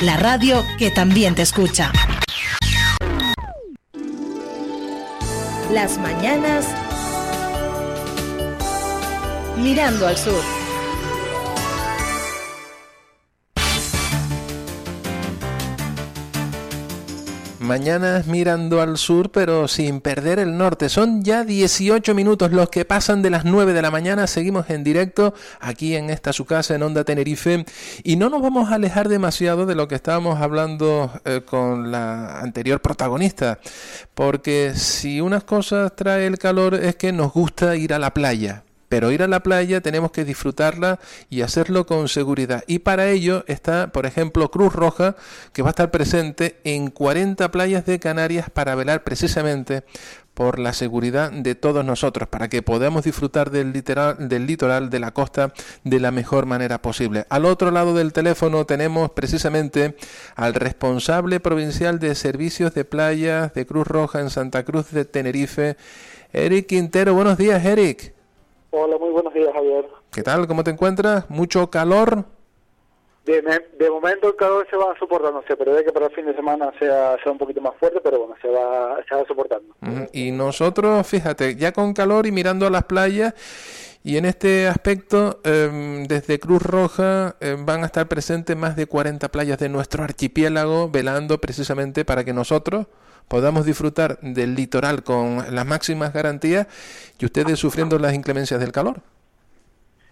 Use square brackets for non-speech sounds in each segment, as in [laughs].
La radio que también te escucha. Las mañanas mirando al sur. Mañanas mirando al sur, pero sin perder el norte. Son ya 18 minutos los que pasan de las 9 de la mañana. Seguimos en directo aquí en esta su casa en Onda Tenerife. Y no nos vamos a alejar demasiado de lo que estábamos hablando eh, con la anterior protagonista. Porque si unas cosas trae el calor es que nos gusta ir a la playa pero ir a la playa tenemos que disfrutarla y hacerlo con seguridad. Y para ello está, por ejemplo, Cruz Roja, que va a estar presente en 40 playas de Canarias para velar precisamente por la seguridad de todos nosotros, para que podamos disfrutar del, literal, del litoral, de la costa, de la mejor manera posible. Al otro lado del teléfono tenemos precisamente al responsable provincial de servicios de playas de Cruz Roja en Santa Cruz de Tenerife, Eric Quintero. Buenos días, Eric. Hola, muy buenos días, Javier. ¿Qué tal? ¿Cómo te encuentras? ¿Mucho calor? De, de momento el calor se va soportando, se prevé que para el fin de semana sea, sea un poquito más fuerte, pero bueno, se va, se va soportando. Y nosotros, fíjate, ya con calor y mirando a las playas, y en este aspecto, em, desde Cruz Roja em, van a estar presentes más de 40 playas de nuestro archipiélago, velando precisamente para que nosotros podamos disfrutar del litoral con las máximas garantías y ustedes sufriendo las inclemencias del calor.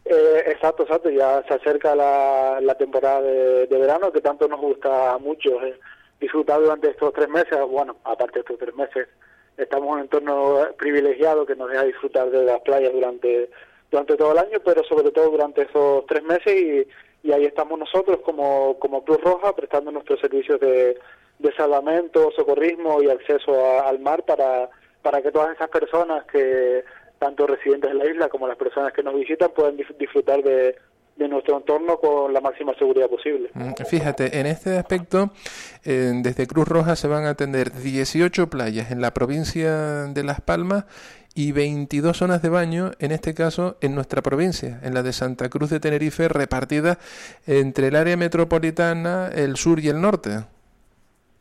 Eh, exacto, exacto. Ya se acerca la, temporada de, verano que tanto nos gusta mucho eh, disfrutar durante estos tres meses. Bueno, aparte de estos tres meses, estamos en un entorno privilegiado que nos deja disfrutar de las playas durante durante todo el año, pero sobre todo durante esos tres meses y, y ahí estamos nosotros como, como Cruz Roja prestando nuestros servicios de, de salvamento, socorrismo y acceso al mar para, para que todas esas personas que, tanto residentes de la isla como las personas que nos visitan, puedan disfrutar de, de nuestro entorno con la máxima seguridad posible. Mm, fíjate, en este aspecto, eh, desde Cruz Roja se van a atender 18 playas en la provincia de Las Palmas y 22 zonas de baño, en este caso en nuestra provincia, en la de Santa Cruz de Tenerife, repartidas entre el área metropolitana, el sur y el norte.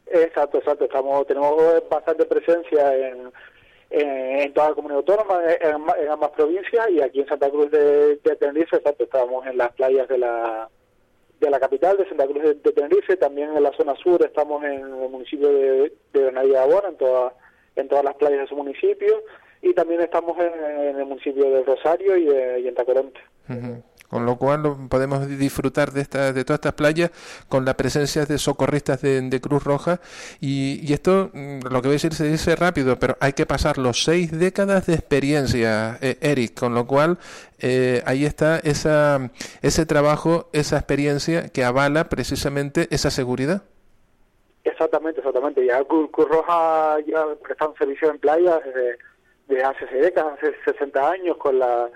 Exacto, exacto. Estamos, tenemos bastante presencia en, en, toda la comunidad autónoma, en, ambas provincias y aquí en Santa Cruz de, Tenerife, exacto, estamos en las playas de la de la capital de Santa Cruz de, Tenerife, también en la zona sur estamos en el municipio de, de de Abona, en, toda, en todas las playas de su municipio y también estamos en, el municipio de Rosario y, y en Tacoronte con lo cual podemos disfrutar de, esta, de todas estas playas con la presencia de socorristas de, Cruz Roja y, esto, mm, lo que voy a decir se dice rápido, pero hay que pasar los seis décadas de experiencia, eh, Eric, con lo cual eh, ahí está esa, ese trabajo, esa experiencia que avala precisamente esa seguridad. Exactamente, exactamente. Ya Cruz, Roja ya presta un servicio en playas desde, desde hace décadas, hace 60 años, con la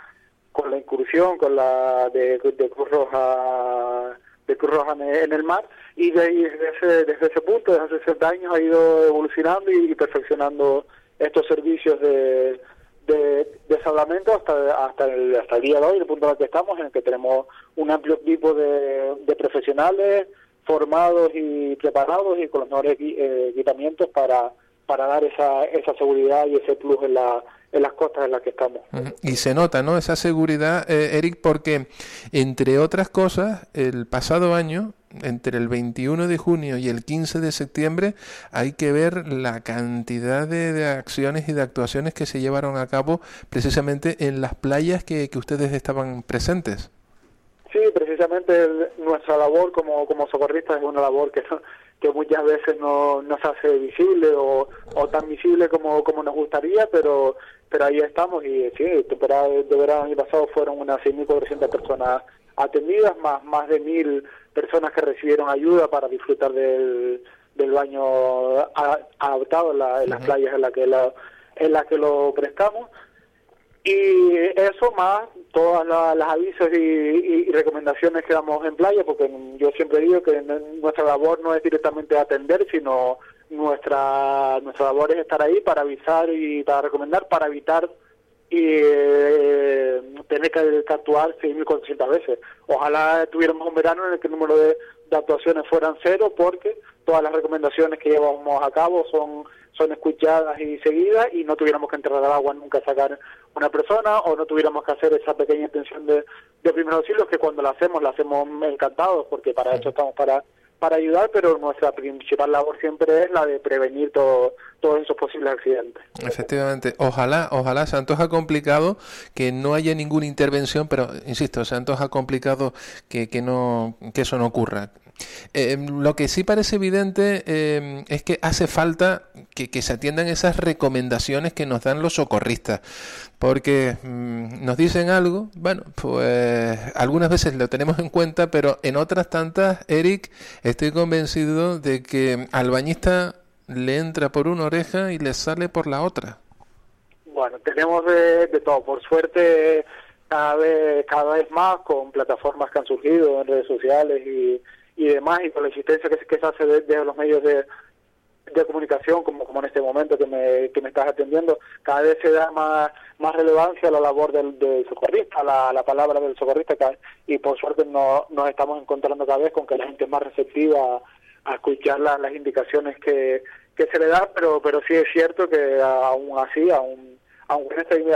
con la incursión con la de, Cruz Roja de Cruz Roja en el mar y de desde ese, desde ese punto, desde hace 60 años, ha ido evolucionando y, perfeccionando estos servicios de, de, salvamento hasta hasta el, hasta el día de hoy, el punto en el que estamos, en el que tenemos un amplio equipo de, de profesionales formados y preparados y con los mejores eh, equipamientos para, para dar esa, esa seguridad y ese plus en la en las costas en las que estamos. Y se nota, ¿no? Esa seguridad, eh, Eric, porque entre otras cosas, el pasado año, entre el 21 de junio y el 15 de septiembre, hay que ver la cantidad de, acciones y de actuaciones que se llevaron a cabo precisamente en las playas que, que ustedes estaban presentes. Sí, precisamente nuestra labor como, como socorristas es una labor que [laughs] que muchas veces no, no se hace visible o, o tan visible como, como nos gustaría, pero pero ahí estamos y sí, temporada de verano pasado fueron unas 6.400 personas atendidas, más, más de mil personas que recibieron ayuda para disfrutar del, del baño adaptado en, las playas en las que, la, en la que lo prestamos. Y eso más todas las avisos y, recomendaciones que damos en playa, porque yo siempre digo que nuestra labor no es directamente atender, sino nuestra nuestra labor es estar ahí para avisar y para recomendar, para evitar y eh, tener que, actuar 6.400 veces. Ojalá tuviéramos un verano en el que el número de, actuaciones fueran cero, porque todas las recomendaciones que llevamos a cabo son son escuchadas y seguidas y no tuviéramos que entrar al agua nunca a sacar una persona o no tuviéramos que hacer esa pequeña intención de, de primeros auxilios que cuando la hacemos la hacemos encantados porque para eso estamos para para ayudar, pero nuestra principal labor siempre es la de prevenir todo, todos esos posibles accidentes. Efectivamente, ojalá, ojalá se antoja complicado que no haya ninguna intervención, pero insisto, se antoja complicado que, que no que eso no ocurra. Eh, lo que sí parece evidente eh, es que hace falta que, se atiendan esas recomendaciones que nos dan los socorristas, porque mm, nos dicen algo, bueno, pues algunas veces lo tenemos en cuenta, pero en otras tantas, Eric, estoy convencido de que al bañista le entra por una oreja y le sale por la otra. Bueno, tenemos de, de todo, por suerte cada vez, cada vez más con plataformas que han surgido en redes sociales y y demás, y con la existencia que, que se hace desde los medios de, de comunicación, como, como en este momento que me, que me estás atendiendo, cada vez se da más, más relevancia a la labor del, del socorrista, la, la palabra del socorrista, y por suerte no, nos estamos encontrando cada vez con que la gente es más receptiva a, escuchar las indicaciones que, que se le da, pero, pero sí es cierto que aún así, aún, aún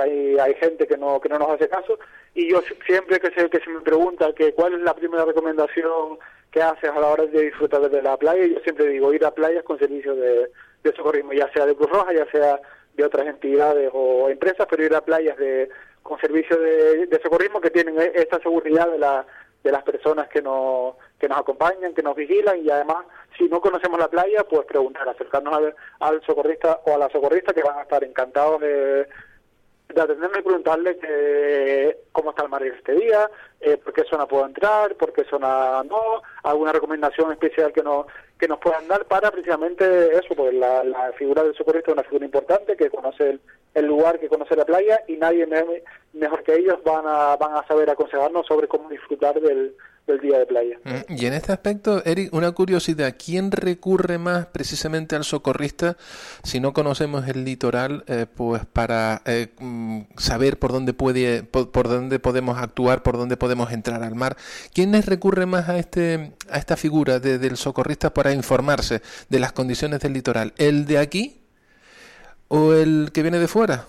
hay, hay gente que no, que no nos hace caso, y yo siempre que se, que se me pregunta que cuál es la primera recomendación que haces a la hora de disfrutar de la playa. Yo siempre digo ir a playas con servicios de, socorrismo, ya sea de Cruz Roja, ya sea de otras entidades o empresas, pero ir a playas de, con servicios de, socorrismo que tienen e, esta seguridad de, la, de las personas que nos, que nos acompañan, que nos vigilan y además, si no conocemos la playa, pues preguntar, acercarnos al, al socorrista o a la socorrista que van a estar encantados de de atenderme y preguntarle que, cómo está el mar este día, eh, por qué zona puedo entrar, por qué zona no, alguna recomendación especial que nos, que nos puedan dar para precisamente eso, pues la, figura del socorrista es una figura importante que conoce el, lugar, que conoce la playa y nadie mejor que ellos van a, van a saber aconsejarnos sobre cómo disfrutar del, día de playa. Mm, y en este aspecto, Eric, una curiosidad, ¿quién recurre más precisamente al socorrista si no conocemos el litoral, eh, pues para eh, mm, saber por dónde puede, por, dónde podemos actuar, por dónde podemos entrar al mar? ¿Quiénes recurre más a este, a esta figura del socorrista para informarse de las condiciones del litoral? ¿El de aquí o el que viene de fuera?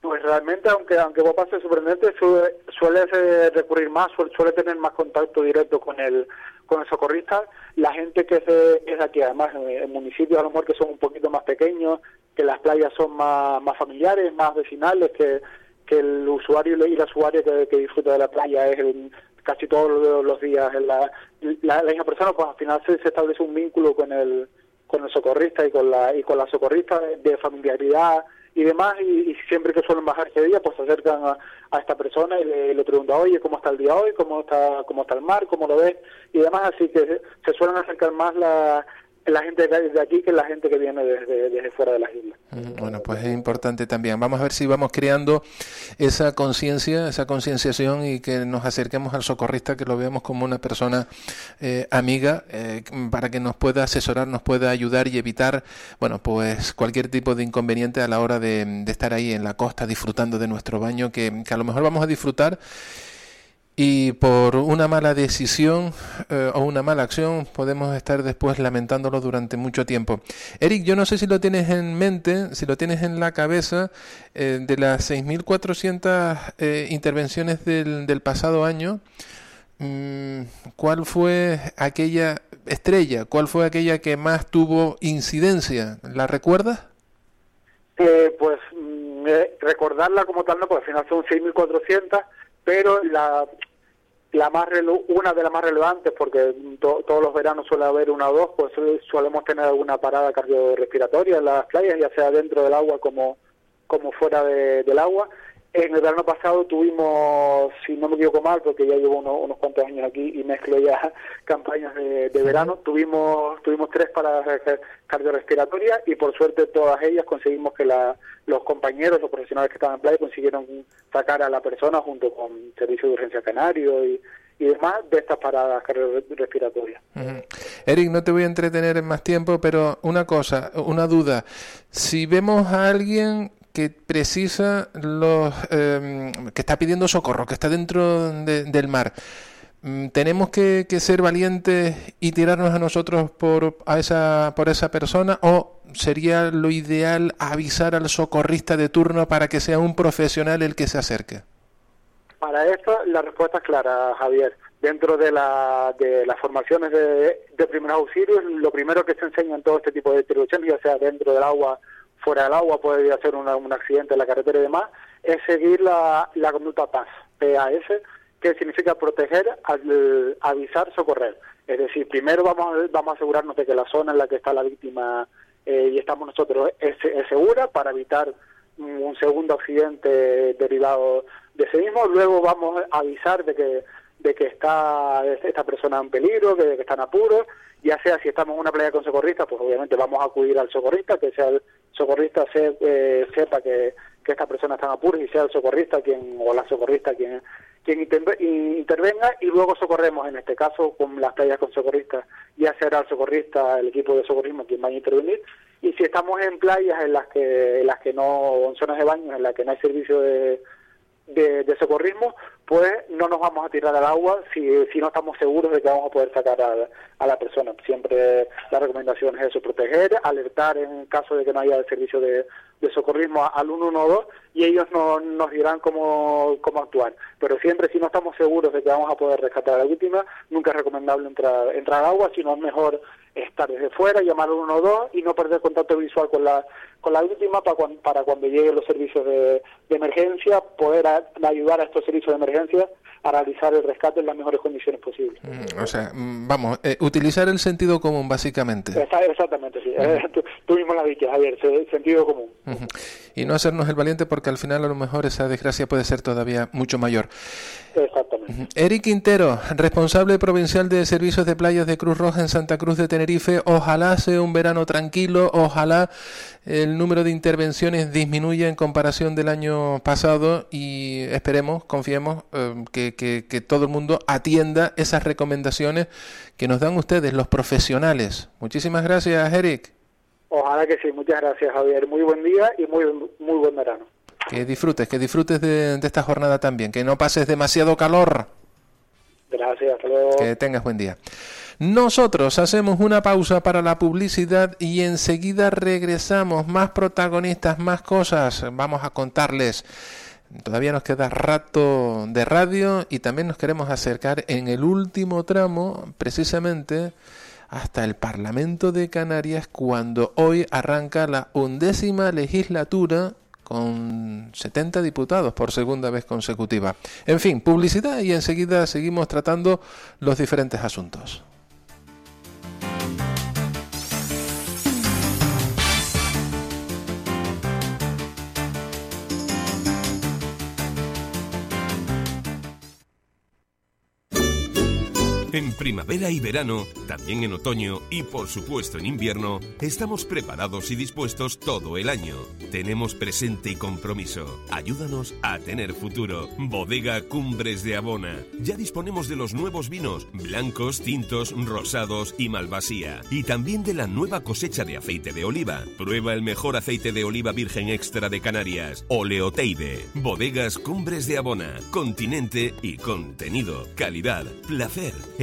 Pues realmente, aunque aunque vos pases sorprendente, suele, suele recurrir más, suele, tener más contacto directo con el con el socorrista. La gente que es, aquí, además, en, municipios a lo mejor que son un poquito más pequeños, que las playas son más, más familiares, más vecinales, que, que el usuario y la usuaria que, que disfruta de la playa es casi todos los días la, la, misma persona, pues al final se, se establece un vínculo con el con el socorrista y con la y con la socorrista de familiaridad y demás, y, siempre que suelen bajar ese día, pues se acercan a, esta persona y le, le, preguntan, oye, ¿cómo está el día hoy? ¿Cómo está, cómo está el mar? ¿Cómo lo ves? Y demás, así que se suelen acercar más la, la gente de aquí que la gente que viene desde, desde fuera de las islas. Bueno, pues es importante también. Vamos a ver si vamos creando esa conciencia, esa concienciación y que nos acerquemos al socorrista, que lo veamos como una persona eh, amiga, eh, para que nos pueda asesorar, nos pueda ayudar y evitar, bueno, pues cualquier tipo de inconveniente a la hora de, estar ahí en la costa disfrutando de nuestro baño, que, que a lo mejor vamos a disfrutar y por una mala decisión eh, o una mala acción podemos estar después lamentándolo durante mucho tiempo. Eric, yo no sé si lo tienes en mente, si lo tienes en la cabeza, eh, de las 6.400 eh, intervenciones del, del, pasado año, mm, ¿cuál fue aquella estrella? ¿Cuál fue aquella que más tuvo incidencia? ¿La recuerdas? pues mm, recordarla como tal, no, porque al final son 6.400 pero la, la más una de las más relevantes, porque todos los veranos suele haber una o dos, pues solemos tener alguna parada cardiorrespiratoria en las playas, ya sea dentro del agua como, como fuera del agua. En el verano pasado tuvimos, si no me equivoco mal, porque ya llevo unos cuantos años aquí y mezclo ya [laughs] campañas de, verano, tuvimos tuvimos tres para cardiorrespiratorias y por suerte todas ellas conseguimos que la, los compañeros, los profesionales que estaban en playa consiguieron sacar a la persona junto con servicio de urgencia canario y, y demás de estas paradas cardiorrespiratorias. Eric, no te voy a entretener en más tiempo, pero una cosa, una duda. Si vemos a alguien que precisa los em, que está pidiendo socorro, que está dentro del mar. Mm, tenemos que, ser valientes y tirarnos a nosotros por a esa por esa persona o sería lo ideal avisar al socorrista de turno para que sea un profesional el que se acerque. Para esto la respuesta es clara, Javier. Dentro de, la, de las formaciones de, de primeros auxilios, lo primero que se enseña en todo este tipo de distribuciones, ya sea dentro del agua fuera del agua, puede hacer un accidente en la carretera y demás, es seguir la, la conducta PAS, PAS, que significa proteger, avisar, socorrer. Es decir, primero vamos vamos a asegurarnos de que la zona en la que está la víctima eh, y estamos nosotros es, segura para evitar un segundo accidente derivado de ese mismo. Luego vamos a avisar de que de que está esta persona en peligro, de que está en apuros, ya sea si estamos en una playa con socorristas, pues obviamente vamos a acudir al socorrista, que sea el socorrista eh, sepa que, que, esta persona está en apuros y sea el socorrista quien o la socorrista quien quien intervenga y luego socorremos en este caso con las playas con socorristas. Ya será el socorrista el equipo de socorrismo quien vaya a intervenir. Y si estamos en playas en las que en las que no en zonas de baño en las que no hay servicio de de, socorrismo, pues no nos vamos a tirar al agua si, si no estamos seguros de que vamos a poder sacar a, la persona. Siempre la recomendación es eso, proteger, alertar en caso de que no haya servicio de, socorrismo al 112 y ellos no, nos dirán cómo, cómo actuar. Pero siempre si no estamos seguros de que vamos a poder rescatar a la víctima, nunca es recomendable entrar, entrar al agua, sino es mejor estar desde fuera, llamar al 112 y no perder contacto visual con la con la víctima para cuando, para cuando lleguen los servicios de, emergencia, poder ayudar a estos servicios de emergencia a realizar el rescate en las mejores condiciones posibles. Mm, o sea, mm, vamos, eh, utilizar el sentido común, básicamente. Exactamente, sí. Eh, tú, mismo la Javier, el sentido común. Y no hacernos el valiente porque al final a lo mejor esa desgracia puede ser todavía mucho mayor. Exactamente. Eric Quintero, responsable provincial de servicios de playas de Cruz Roja en Santa Cruz de Tenerife. Ojalá sea un verano tranquilo, ojalá el número de intervenciones disminuya en comparación del año pasado y esperemos, confiemos eh, que, que, todo el mundo atienda esas recomendaciones que nos dan ustedes, los profesionales. Muchísimas gracias, Eric. Ojalá que sí, muchas gracias, Javier. Muy buen día y muy, muy buen verano. Que disfrutes, que disfrutes de, esta jornada también, que no pases demasiado calor. Gracias, hasta luego. Que tengas buen día. Nosotros hacemos una pausa para la publicidad y enseguida regresamos. Más protagonistas, más cosas. Vamos a contarles. Todavía nos queda rato de radio y también nos queremos acercar en el último tramo, precisamente hasta el Parlamento de Canarias, cuando hoy arranca la undécima legislatura con 70 diputados por segunda vez consecutiva. En fin, publicidad y enseguida seguimos tratando los diferentes asuntos. En primavera y verano, también en otoño y por supuesto en invierno, estamos preparados y dispuestos todo el año. Tenemos presente y compromiso. Ayúdanos a tener futuro. Bodega Cumbres de Abona. Ya disponemos de los nuevos vinos, blancos, tintos, rosados y malvasía. Y también de la nueva cosecha de aceite de oliva. Prueba el mejor aceite de oliva virgen extra de Canarias. Oleoteide. Bodegas Cumbres de Abona. Continente y contenido. Calidad. Placer